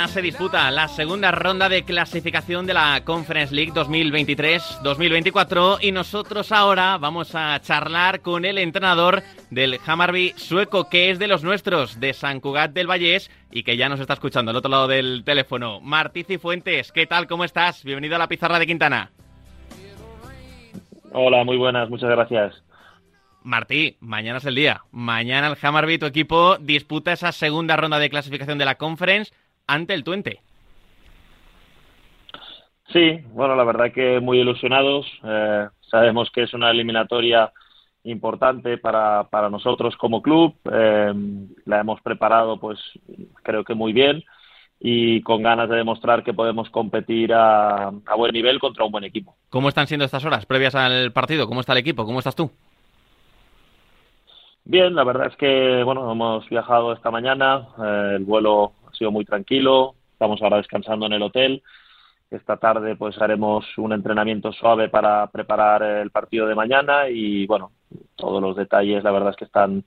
Mañana se disputa la segunda ronda de clasificación de la Conference League 2023-2024 y nosotros ahora vamos a charlar con el entrenador del Hammarby sueco, que es de los nuestros, de San Cugat del Vallés y que ya nos está escuchando al otro lado del teléfono. Martí Cifuentes, ¿qué tal? ¿Cómo estás? Bienvenido a la pizarra de Quintana. Hola, muy buenas, muchas gracias. Martí, mañana es el día. Mañana el Hammarby, tu equipo, disputa esa segunda ronda de clasificación de la Conference ante el Twente. Sí, bueno, la verdad que muy ilusionados. Eh, sabemos que es una eliminatoria importante para, para nosotros como club. Eh, la hemos preparado, pues creo que muy bien y con ganas de demostrar que podemos competir a, a buen nivel contra un buen equipo. ¿Cómo están siendo estas horas previas al partido? ¿Cómo está el equipo? ¿Cómo estás tú? Bien, la verdad es que bueno, hemos viajado esta mañana, eh, el vuelo ha sido muy tranquilo, estamos ahora descansando en el hotel. Esta tarde pues haremos un entrenamiento suave para preparar el partido de mañana y bueno, todos los detalles la verdad es que están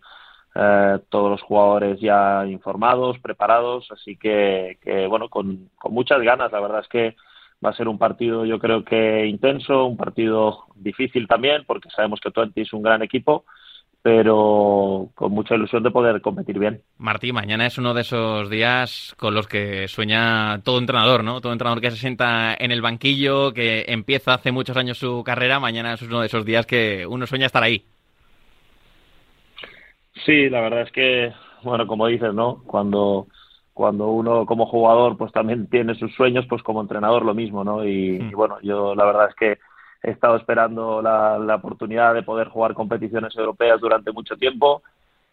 eh, todos los jugadores ya informados, preparados, así que, que bueno, con, con muchas ganas, la verdad es que va a ser un partido yo creo que intenso, un partido difícil también porque sabemos que Twente es un gran equipo pero con mucha ilusión de poder competir bien. Martí, mañana es uno de esos días con los que sueña todo entrenador, ¿no? Todo entrenador que se sienta en el banquillo, que empieza hace muchos años su carrera, mañana es uno de esos días que uno sueña estar ahí. Sí, la verdad es que, bueno, como dices, ¿no? Cuando cuando uno como jugador pues también tiene sus sueños, pues como entrenador lo mismo, ¿no? Y, mm. y bueno, yo la verdad es que he estado esperando la, oportunidad de poder jugar competiciones europeas durante mucho tiempo.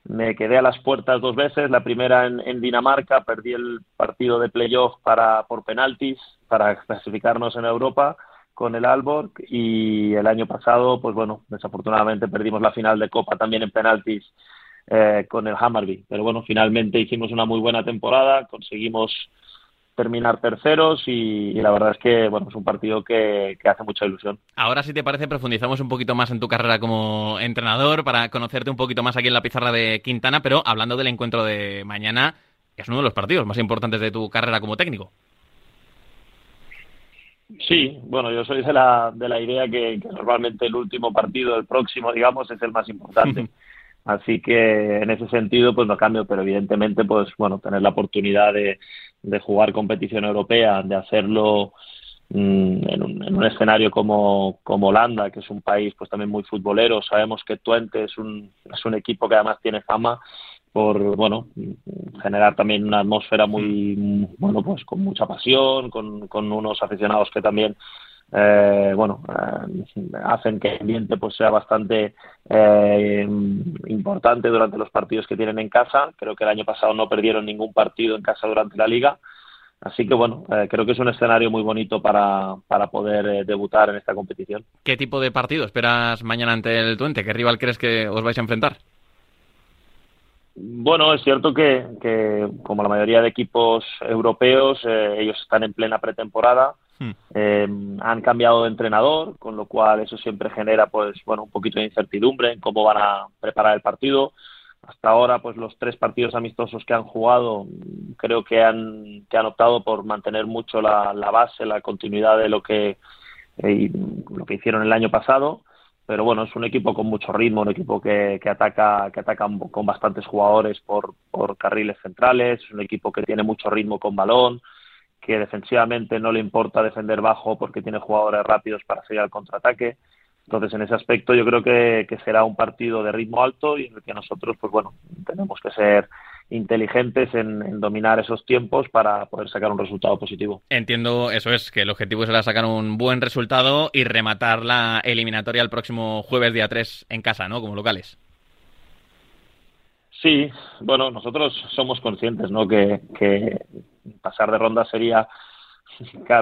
Me quedé a las puertas dos veces, la primera en, en Dinamarca, perdí el partido de playoff para, por penaltis para clasificarnos en Europa con el Alborg y el año pasado, pues bueno, desafortunadamente perdimos la final de Copa también en penaltis eh, con el Hammarby. Pero bueno, finalmente hicimos una muy buena temporada, conseguimos terminar terceros y, y, la verdad es que bueno es un partido que, que, hace mucha ilusión. Ahora si te parece profundizamos un poquito más en tu carrera como entrenador para conocerte un poquito más aquí en la pizarra de Quintana, pero hablando del encuentro de mañana, es uno de los partidos más importantes de tu carrera como técnico. Sí, bueno, yo soy de la, de la idea que, que normalmente el último partido, el próximo, digamos, es el más importante. Así que en ese sentido, pues no cambio, pero evidentemente, pues bueno, tener la oportunidad de, de jugar competición europea, de hacerlo mmm, en, un, en, un, escenario como, como Holanda, que es un país pues también muy futbolero. Sabemos que Twente es un, es un equipo que además tiene fama por bueno generar también una atmósfera muy bueno pues con mucha pasión con, con unos aficionados que también eh, bueno, eh, hacen que el ambiente pues sea bastante eh, importante durante los partidos que tienen en casa. Creo que el año pasado no perdieron ningún partido en casa durante la liga. Así que bueno, creo que es un escenario muy bonito para, para poder debutar en esta competición. ¿Qué tipo de partido esperas mañana ante el Twente? ¿Qué rival crees que os vais a enfrentar? Bueno, es cierto que, que como la mayoría de equipos europeos, ellos están en plena pretemporada. Hmm. Eh, han cambiado de entrenador, con lo cual eso siempre genera, pues, bueno, un poquito de incertidumbre en cómo van a preparar el partido. Hasta ahora, pues, los tres partidos amistosos que han jugado, creo que han, que han optado por mantener mucho la, la base, la continuidad de lo que, eh, lo que hicieron el año pasado pero bueno, es un equipo con mucho ritmo, un equipo que, que ataca, que ataca con bastantes jugadores por, por carriles centrales, es un equipo que tiene mucho ritmo con balón, que defensivamente no le importa defender bajo porque tiene jugadores rápidos para seguir al contraataque. Entonces, en ese aspecto, yo creo que, que, será un partido de ritmo alto y en el que nosotros, pues bueno, tenemos que ser inteligentes en, en, dominar esos tiempos para poder sacar un resultado positivo. Entiendo, eso es, que el objetivo será sacar un buen resultado y rematar la eliminatoria el próximo jueves día 3 en casa, ¿no? Como locales. Sí, bueno, nosotros somos conscientes, ¿no? Que, que pasar de ronda sería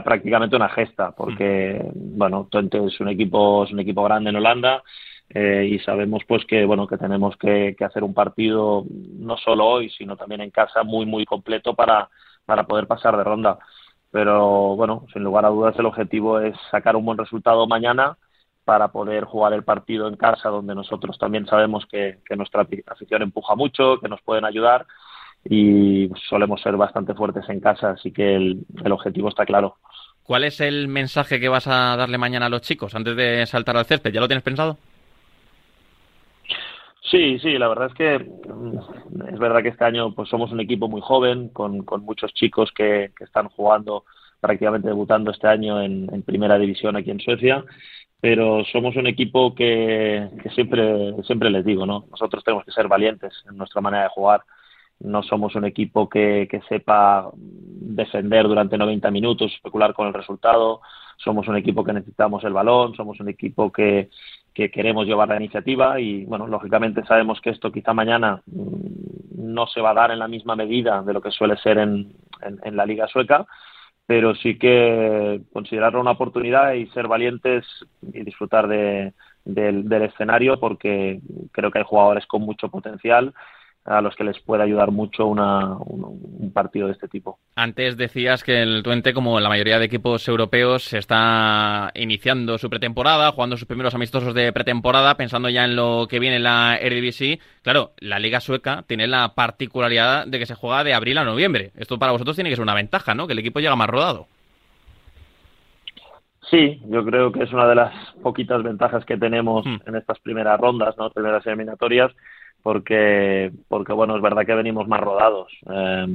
prácticamente una gesta, porque, mm. bueno, Twente es un equipo, es un equipo grande en Holanda, eh, y sabemos pues que bueno que tenemos que, que, hacer un partido no solo hoy sino también en casa muy muy completo para para poder pasar de ronda pero bueno sin lugar a dudas el objetivo es sacar un buen resultado mañana para poder jugar el partido en casa donde nosotros también sabemos que, que nuestra afición empuja mucho que nos pueden ayudar y solemos ser bastante fuertes en casa, así que el, el objetivo está claro. ¿Cuál es el mensaje que vas a darle mañana a los chicos antes de saltar al césped? ¿Ya lo tienes pensado? Sí, sí, la verdad es que mm, es verdad que este año pues somos un equipo muy joven, con, con muchos chicos que, que, están jugando, prácticamente debutando este año en, en, primera división aquí en Suecia, pero somos un equipo que, que siempre, siempre les digo, ¿no? Nosotros tenemos que ser valientes en nuestra manera de jugar. No somos un equipo que, que sepa defender durante 90 minutos, especular con el resultado. Somos un equipo que necesitamos el balón, somos un equipo que, que queremos llevar la iniciativa y, bueno, lógicamente sabemos que esto quizá mañana mm, no se va a dar en la misma medida de lo que suele ser en, en, la Liga Sueca, pero sí que considerarlo una oportunidad y ser valientes y disfrutar de, del, del escenario porque creo que hay jugadores con mucho potencial a los que les puede ayudar mucho una, un, un, partido de este tipo. Antes decías que el Twente, como la mayoría de equipos europeos, está iniciando su pretemporada, jugando sus primeros amistosos de pretemporada, pensando ya en lo que viene en la Eredivisie. Claro, la Liga Sueca tiene la particularidad de que se juega de abril a noviembre. Esto para vosotros tiene que ser una ventaja, ¿no? Que el equipo llega más rodado. Sí, yo creo que es una de las poquitas ventajas que tenemos hmm. en estas primeras rondas, ¿no? Primeras eliminatorias porque, porque bueno, es verdad que venimos más rodados. Eh,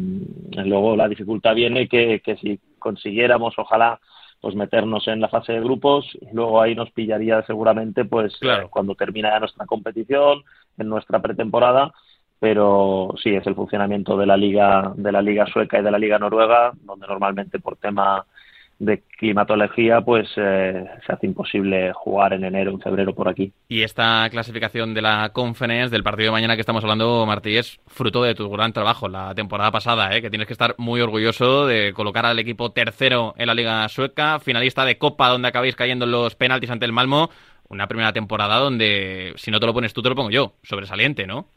luego la dificultad viene que, que si consiguiéramos, ojalá, pues meternos en la fase de grupos, luego ahí nos pillaría seguramente pues claro. eh, cuando termina ya nuestra competición, en nuestra pretemporada, pero sí es el funcionamiento de la liga de la liga sueca y de la liga noruega, donde normalmente por tema de climatología, pues eh, se hace imposible jugar en enero, en febrero por aquí. Y esta clasificación de la Conference, del partido de mañana que estamos hablando, Martí, es fruto de tu gran trabajo la temporada pasada, ¿eh? que tienes que estar muy orgulloso de colocar al equipo tercero en la Liga Sueca, finalista de Copa, donde acabáis cayendo en los penaltis ante el Malmo. Una primera temporada donde, si no te lo pones tú, te lo pongo yo. Sobresaliente, ¿no?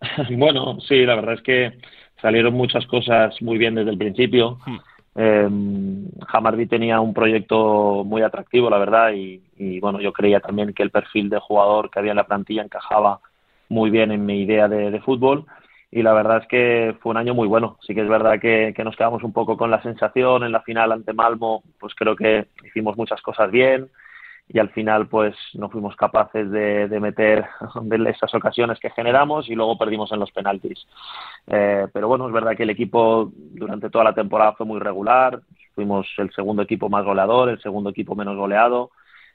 bueno, sí, la verdad es que salieron muchas cosas muy bien desde el principio. Hmm eh, tenía un proyecto muy atractivo, la verdad, y, y, bueno, yo creía también que el perfil de jugador que había en la plantilla encajaba muy bien en mi idea de, de fútbol y la verdad es que fue un año muy bueno. Sí que es verdad que, que, nos quedamos un poco con la sensación en la final ante Malmo, pues creo que hicimos muchas cosas bien y al final pues no fuimos capaces de, meter de esas ocasiones que generamos y luego perdimos en los penaltis. Eh, pero bueno, es verdad que el equipo durante toda la temporada fue muy regular, fuimos el segundo equipo más goleador, el segundo equipo menos goleado.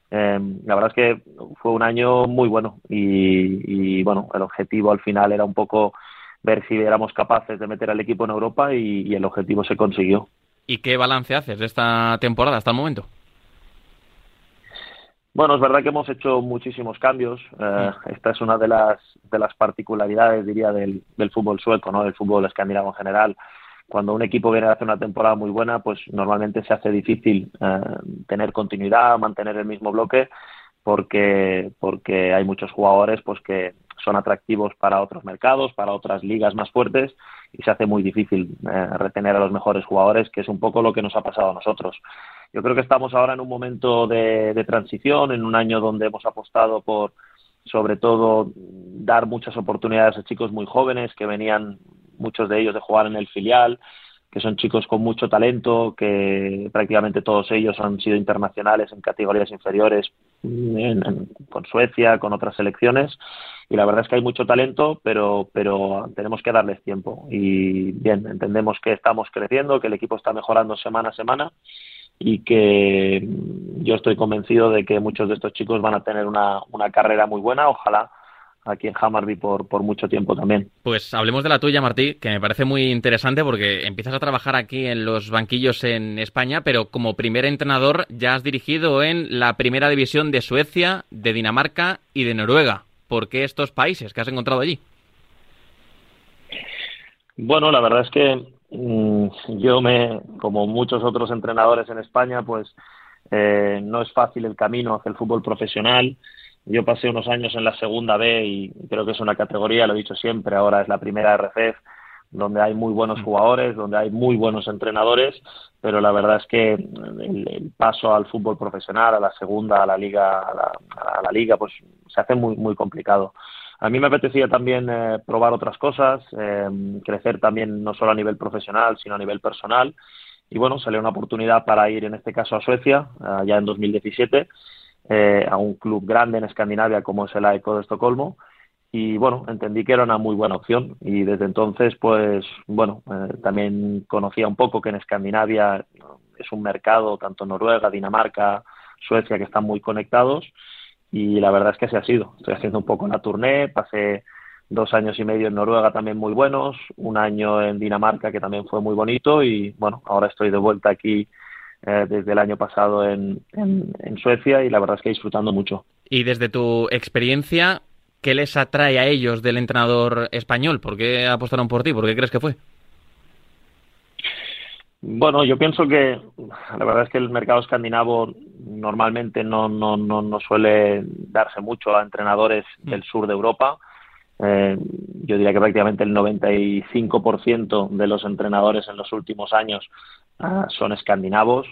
Eh, la verdad es que fue un año muy bueno y, bueno, el objetivo al final era un poco ver si éramos capaces de meter al equipo en Europa y el objetivo se consiguió. ¿Y qué balance haces de esta temporada hasta el momento? Bueno, es verdad que hemos hecho muchísimos cambios. Eh, esta es una de las, de las particularidades, diría, del, del fútbol sueco, ¿no? del fútbol escandinavo en general. Cuando un equipo viene a hacer una temporada muy buena, pues normalmente se hace difícil eh, tener continuidad, mantener el mismo bloque, porque, porque hay muchos jugadores pues que son atractivos para otros mercados, para otras ligas más fuertes, y se hace muy difícil eh, retener a los mejores jugadores, que es un poco lo que nos ha pasado a nosotros. Yo creo que estamos ahora en un momento de, transición, en un año donde hemos apostado por, sobre todo, dar muchas oportunidades a chicos muy jóvenes que venían, muchos de ellos, de jugar en el filial, que son chicos con mucho talento, que prácticamente todos ellos han sido internacionales en categorías inferiores con Suecia, con otras selecciones. Y la verdad es que hay mucho talento, pero, pero tenemos que darles tiempo. Y bien, entendemos que estamos creciendo, que el equipo está mejorando semana a semana y que yo estoy convencido de que muchos de estos chicos van a tener una, una carrera muy buena, ojalá aquí en Hammarby por, por mucho tiempo también. Pues hablemos de la tuya, Martí, que me parece muy interesante porque empiezas a trabajar aquí en los banquillos en España, pero como primer entrenador ya has dirigido en la primera división de Suecia, de Dinamarca y de Noruega. ¿Por qué estos países que has encontrado allí? Bueno, la verdad es que Mm, yo me, como muchos otros entrenadores en España, pues eh, no es fácil el camino hacia el fútbol profesional. Yo pasé unos años en la segunda B y creo que es una categoría, lo he dicho siempre, ahora es la primera RCF, donde hay muy buenos jugadores, donde hay muy buenos entrenadores, pero la verdad es que el, el paso al fútbol profesional, a la segunda, a la liga, a la, a la liga, pues se hace muy muy complicado. a mí me apetecía también eh, probar otras cosas, eh, crecer también no solo a nivel profesional, sino a nivel personal. Y bueno, salió una oportunidad para ir en este caso a Suecia, ya en 2017, a un club grande en Escandinavia como es el AECO de Estocolmo y bueno, entendí que era una muy buena opción y desde entonces pues bueno, también conocía un poco que en Escandinavia es un mercado, tanto Noruega, Dinamarca, Suecia, que están muy conectados y la verdad es que así ha sido. Estoy haciendo un poco la tournée, pasé dos años y medio en Noruega también muy buenos, un año en Dinamarca que también fue muy bonito y bueno, ahora estoy de vuelta aquí eh, desde el año pasado en, en, Suecia y la verdad es que disfrutando mucho. Y desde tu experiencia, ¿qué les atrae a ellos del entrenador español? ¿Por qué apostaron por ti? ¿Por qué crees que fue? Bueno, yo pienso que la verdad es que el mercado escandinavo normalmente no, no, no, no suele darse mucho a entrenadores mm. del sur de Europa. Eh, yo diría que prácticamente el 95% de los entrenadores en los últimos años ah, son escandinavos.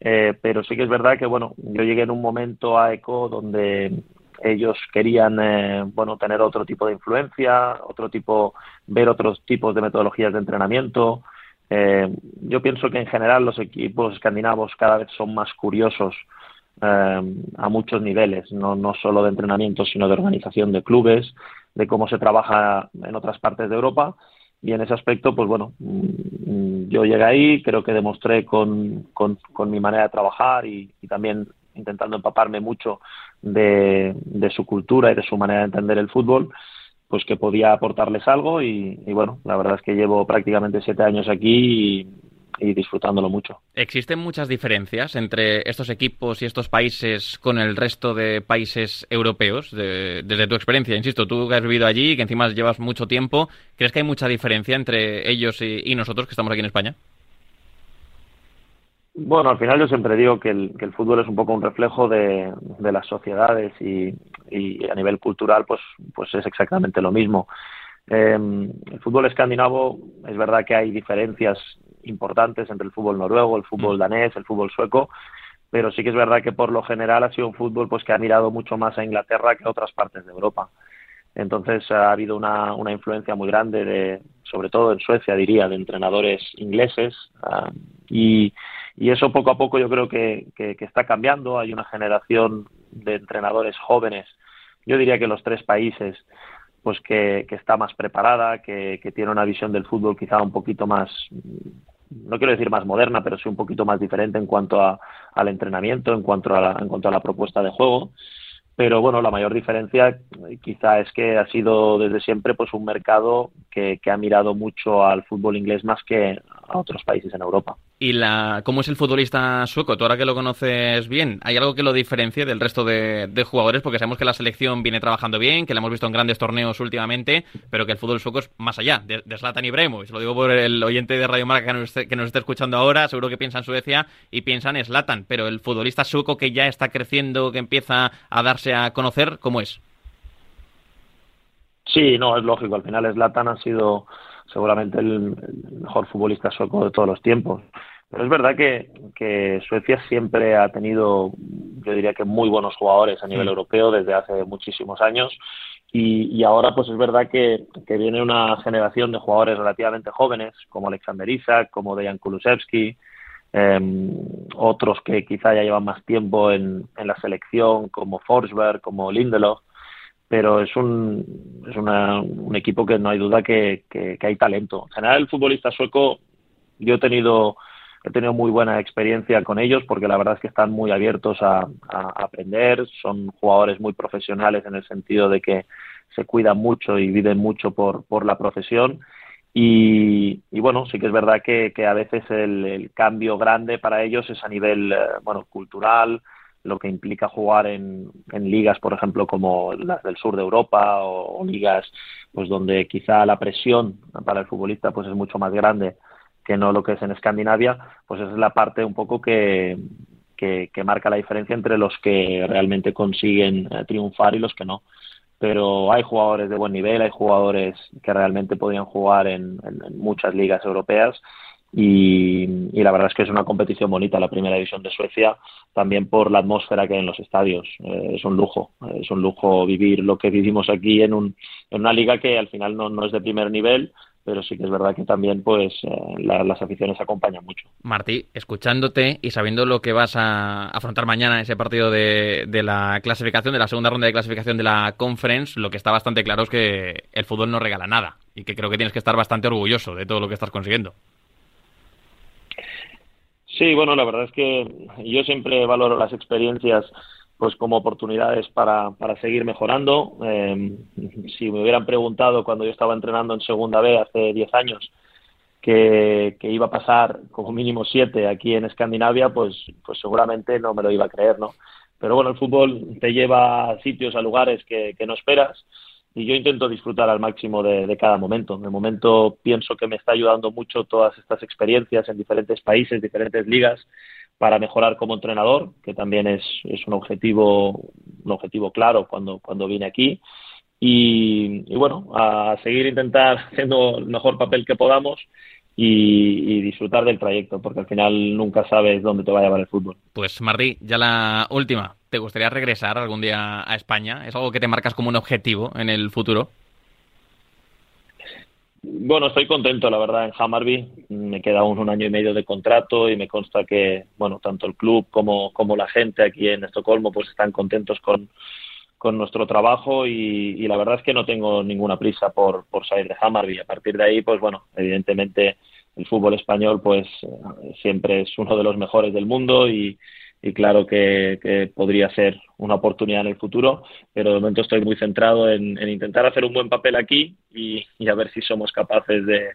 Eh, pero sí que es verdad que, bueno, yo llegué en un momento a ECO donde ellos querían, eh, bueno, tener otro tipo de influencia, otro tipo, ver otros tipos de metodologías de entrenamiento, eh, yo pienso que en general los equipos escandinavos cada vez son más curiosos eh, a muchos niveles, no, no solo de entrenamiento, sino de organización de clubes, de cómo se trabaja en otras partes de Europa. Y en ese aspecto, pues bueno, mm, yo llegué ahí, creo que demostré con, con, mi manera de trabajar y, también intentando empaparme mucho de, de, su cultura y de su manera de entender el fútbol, pues que podía aportarles algo y, bueno, la verdad es que llevo prácticamente siete años aquí y, disfrutándolo mucho. ¿Existen muchas diferencias entre estos equipos y estos países con el resto de países europeos? desde tu experiencia, insisto, tú que has vivido allí, que encima llevas mucho tiempo, ¿crees que hay mucha diferencia entre ellos y nosotros que estamos aquí en España? Bueno, al final yo siempre digo que el, que el fútbol es un poco un reflejo de, de las sociedades y, y, a nivel cultural pues, pues es exactamente lo mismo. Eh, el fútbol escandinavo es verdad que hay diferencias importantes entre el fútbol noruego, el fútbol mm. danés, el fútbol sueco, pero sí que es verdad que por lo general ha sido un fútbol pues que ha mirado mucho más a Inglaterra que a otras partes de Europa. Entonces ha habido una, una influencia muy grande de, sobre todo en Suecia diría, de entrenadores ingleses uh, y y eso poco a poco yo creo que, que, está cambiando. Hay una generación de entrenadores jóvenes, yo diría que los tres países, pues que, que está más preparada, que, tiene una visión del fútbol quizá un poquito más, no quiero decir más moderna, pero sí un poquito más diferente en cuanto a, al entrenamiento, en cuanto a, la, en cuanto a la propuesta de juego. Pero bueno, la mayor diferencia quizá es que ha sido desde siempre pues un mercado que, que ha mirado mucho al fútbol inglés más que a otros países en Europa. ¿Y la, cómo es el futbolista sueco? Tú ahora que lo conoces bien, ¿hay algo que lo diferencie del resto de, jugadores? Porque sabemos que la selección viene trabajando bien, que la hemos visto en grandes torneos últimamente, pero que el fútbol sueco es más allá de, de Zlatan Se Lo digo por el oyente de Radio Marca que nos, que nos esté escuchando ahora, seguro que piensa en Suecia y piensa en Zlatan, pero el futbolista sueco que ya está creciendo, que empieza a darse a conocer, ¿cómo es? Sí, no, es lógico. Al final Zlatan ha sido seguramente el, mejor futbolista sueco de todos los tiempos. Pero es verdad que, que, Suecia siempre ha tenido, yo diría que muy buenos jugadores a nivel europeo desde hace muchísimos años. Y, y ahora, pues es verdad que, que, viene una generación de jugadores relativamente jóvenes, como Alexander Isak, como Dejan Kulusevski, eh, otros que quizá ya llevan más tiempo en, en la selección, como Forsberg, como Lindelof pero es un, es una, un equipo que no hay duda que, que, hay talento. En general, el futbolista sueco, yo he tenido, he tenido muy buena experiencia con ellos porque la verdad es que están muy abiertos a, aprender, son jugadores muy profesionales en el sentido de que se cuidan mucho y viven mucho por, por la profesión. Y, y, bueno, sí que es verdad que, que a veces el, el, cambio grande para ellos es a nivel eh, bueno cultural, lo que implica jugar en, ligas, por ejemplo, como las del sur de Europa o, ligas pues donde quizá la presión para el futbolista pues es mucho más grande que no lo que es en Escandinavia, pues esa es la parte un poco que, que, marca la diferencia entre los que realmente consiguen eh, triunfar y los que no. Pero hay jugadores de buen nivel, hay jugadores que realmente podrían jugar en muchas ligas europeas y, la verdad es que es una competición bonita la primera división de Suecia, también por la atmósfera que hay en los estadios. Eh, es un lujo, es un lujo vivir lo que vivimos aquí en, un, en una liga que al final no, es de primer nivel, pero sí que es verdad que también pues eh, las aficiones acompañan mucho. Martí, escuchándote y sabiendo lo que vas a afrontar mañana en ese partido de, la clasificación, de la segunda ronda de clasificación de la Conference, lo que está bastante claro es que el fútbol no regala nada y que creo que tienes que estar bastante orgulloso de todo lo que estás consiguiendo. Sí, bueno, la verdad es que yo siempre valoro las experiencias pues como oportunidades para, para seguir mejorando. Eh, si me hubieran preguntado cuando yo estaba entrenando en Segunda B hace 10 años que, que, iba a pasar como mínimo siete aquí en Escandinavia, pues, pues seguramente no me lo iba a creer, ¿no? Pero bueno, el fútbol te lleva a sitios, a lugares que no esperas y yo intento disfrutar al máximo de, cada momento. De momento pienso que me está ayudando mucho todas estas experiencias en diferentes países, diferentes ligas, para mejorar como entrenador, que también es, es un objetivo, un objetivo claro cuando, cuando vine aquí. Y, y, bueno, a seguir intentar haciendo el mejor papel que podamos y, y, disfrutar del trayecto, porque al final nunca sabes dónde te va a llevar el fútbol. Pues Martí, ya la última. ¿Te gustaría regresar algún día a España? ¿Es algo que te marcas como un objetivo en el futuro? Bueno, estoy contento, la verdad, en Hammarby. Me queda aún un año y medio de contrato y me consta que, bueno, tanto el club como, como la gente aquí en Estocolmo pues están contentos con, con nuestro trabajo y, y, la verdad es que no tengo ninguna prisa por, por salir de Hammarby. A partir de ahí, pues bueno, evidentemente el fútbol español pues siempre es uno de los mejores del mundo y, claro que, que, podría ser una oportunidad en el futuro, pero de momento estoy muy centrado en, en intentar hacer un buen papel aquí y, y, a ver si somos capaces de,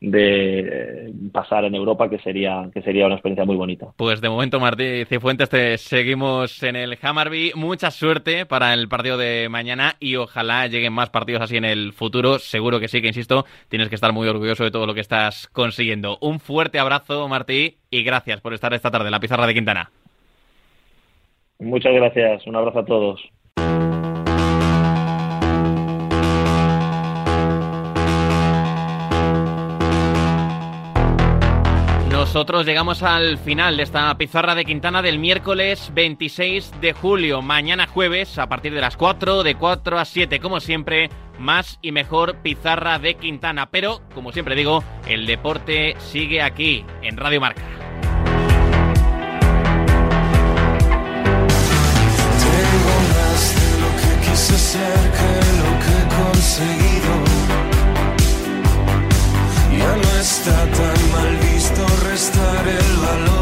de pasar en Europa, que sería, que sería una experiencia muy bonita. Pues de momento, Martí Cifuentes, te seguimos en el Hammarby. Mucha suerte para el partido de mañana y ojalá lleguen más partidos así en el futuro. Seguro que sí, que insisto, tienes que estar muy orgulloso de todo lo que estás consiguiendo. Un fuerte abrazo, Martí, y gracias por estar esta tarde en la pizarra de Quintana. Muchas gracias, un abrazo a todos. Nosotros llegamos al final de esta pizarra de Quintana del miércoles 26 de julio. Mañana jueves, a partir de las 4, de 4 a 7, como siempre, más y mejor pizarra de Quintana. Pero, como siempre digo, el deporte sigue aquí, en Radio Marca. ser que lo que he conseguido ya no está tan mal estar el valor.